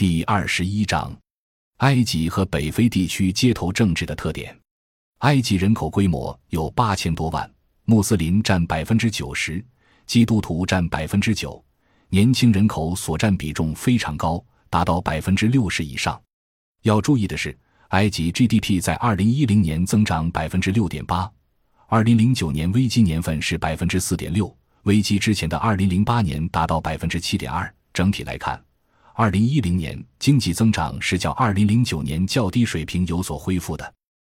第二十一章：埃及和北非地区街头政治的特点。埃及人口规模有八千多万，穆斯林占百分之九十，基督徒占百分之九，年轻人口所占比重非常高，达到百分之六十以上。要注意的是，埃及 GDP 在二零一零年增长百分之六点八，二零零九年危机年份是百分之四点六。危机之前的二零零八年达到百分之七点二。整体来看，二零一零年经济增长是较二零零九年较低水平有所恢复的。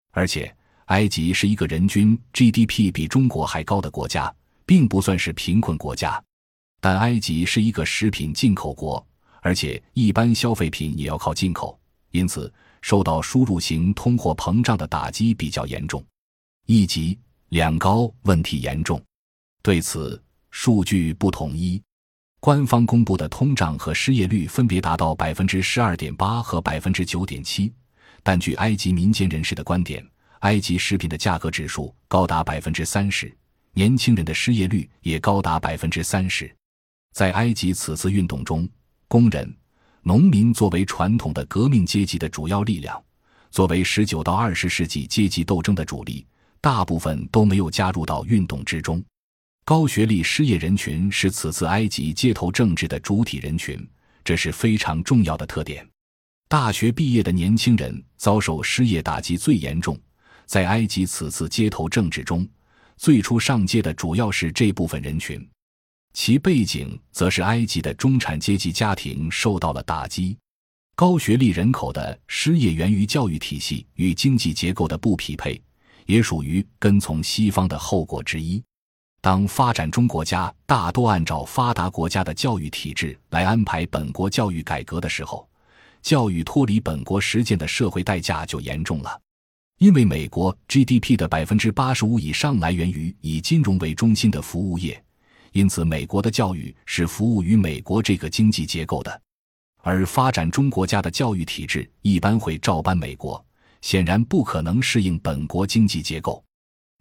而且，埃及是一个人均 GDP 比中国还高的国家，并不算是贫困国家。但埃及是一个食品进口国，而且一般消费品也要靠进口，因此受到输入型通货膨胀的打击比较严重。一级两高问题严重，对此。数据不统一，官方公布的通胀和失业率分别达到百分之十二点八和百分之九点七，但据埃及民间人士的观点，埃及食品的价格指数高达百分之三十，年轻人的失业率也高达百分之三十。在埃及此次运动中，工人、农民作为传统的革命阶级的主要力量，作为十九到二十世纪阶级斗争的主力，大部分都没有加入到运动之中。高学历失业人群是此次埃及街头政治的主体人群，这是非常重要的特点。大学毕业的年轻人遭受失业打击最严重，在埃及此次街头政治中，最初上街的主要是这部分人群，其背景则是埃及的中产阶级家庭受到了打击。高学历人口的失业源于教育体系与经济结构的不匹配，也属于跟从西方的后果之一。当发展中国家大多按照发达国家的教育体制来安排本国教育改革的时候，教育脱离本国实践的社会代价就严重了。因为美国 GDP 的百分之八十五以上来源于以金融为中心的服务业，因此美国的教育是服务于美国这个经济结构的。而发展中国家的教育体制一般会照搬美国，显然不可能适应本国经济结构，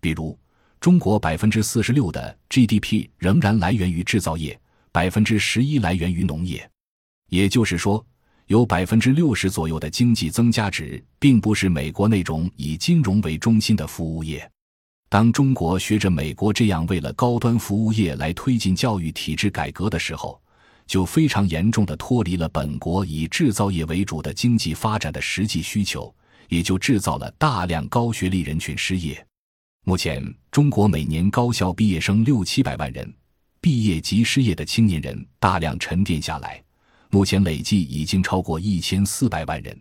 比如。中国百分之四十六的 GDP 仍然来源于制造业，百分之十一来源于农业。也就是说，有百分之六十左右的经济增加值，并不是美国那种以金融为中心的服务业。当中国学着美国这样为了高端服务业来推进教育体制改革的时候，就非常严重的脱离了本国以制造业为主的经济发展的实际需求，也就制造了大量高学历人群失业。目前，中国每年高校毕业生六七百万人，毕业即失业的青年人大量沉淀下来，目前累计已经超过一千四百万人。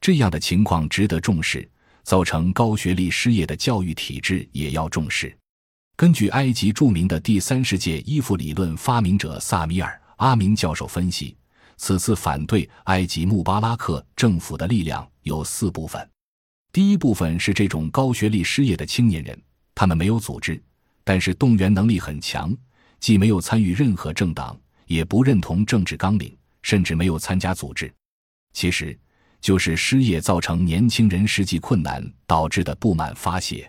这样的情况值得重视，造成高学历失业的教育体制也要重视。根据埃及著名的第三世界依附理论发明者萨米尔·阿明教授分析，此次反对埃及穆巴拉克政府的力量有四部分。第一部分是这种高学历失业的青年人，他们没有组织，但是动员能力很强，既没有参与任何政党，也不认同政治纲领，甚至没有参加组织。其实，就是失业造成年轻人实际困难导致的不满发泄。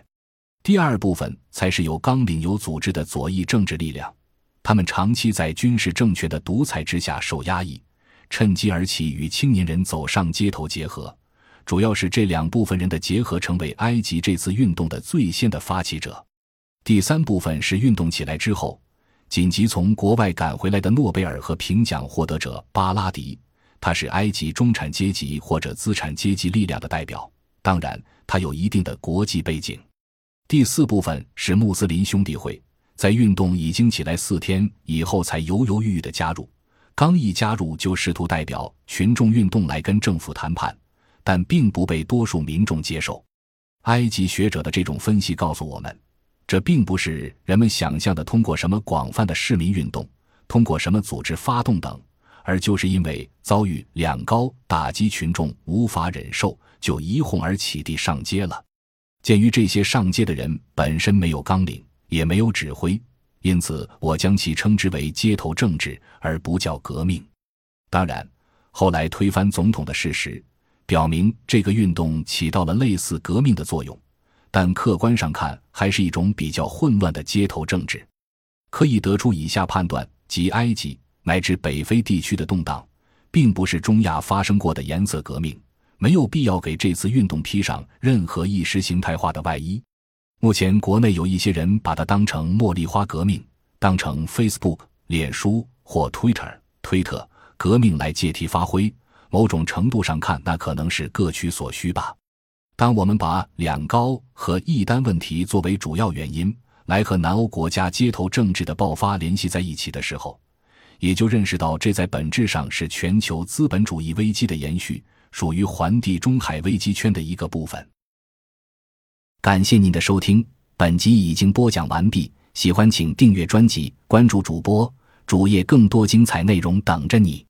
第二部分才是有纲领、有组织的左翼政治力量，他们长期在军事政权的独裁之下受压抑，趁机而起，与青年人走上街头结合。主要是这两部分人的结合，成为埃及这次运动的最先的发起者。第三部分是运动起来之后，紧急从国外赶回来的诺贝尔和平奖获得者巴拉迪，他是埃及中产阶级或者资产阶级力量的代表，当然他有一定的国际背景。第四部分是穆斯林兄弟会，在运动已经起来四天以后才犹犹豫豫的加入，刚一加入就试图代表群众运动来跟政府谈判。但并不被多数民众接受。埃及学者的这种分析告诉我们，这并不是人们想象的通过什么广泛的市民运动、通过什么组织发动等，而就是因为遭遇两高打击，群众无法忍受，就一哄而起地上街了。鉴于这些上街的人本身没有纲领，也没有指挥，因此我将其称之为街头政治，而不叫革命。当然，后来推翻总统的事实。表明这个运动起到了类似革命的作用，但客观上看还是一种比较混乱的街头政治。可以得出以下判断：即埃及乃至北非地区的动荡，并不是中亚发生过的颜色革命，没有必要给这次运动披上任何意识形态化的外衣。目前国内有一些人把它当成茉莉花革命，当成 Facebook、脸书或 Twitter、推特革命来借题发挥。某种程度上看，那可能是各取所需吧。当我们把两高和一单问题作为主要原因来和南欧国家街头政治的爆发联系在一起的时候，也就认识到这在本质上是全球资本主义危机的延续，属于环地中海危机圈的一个部分。感谢您的收听，本集已经播讲完毕。喜欢请订阅专辑，关注主播主页，更多精彩内容等着你。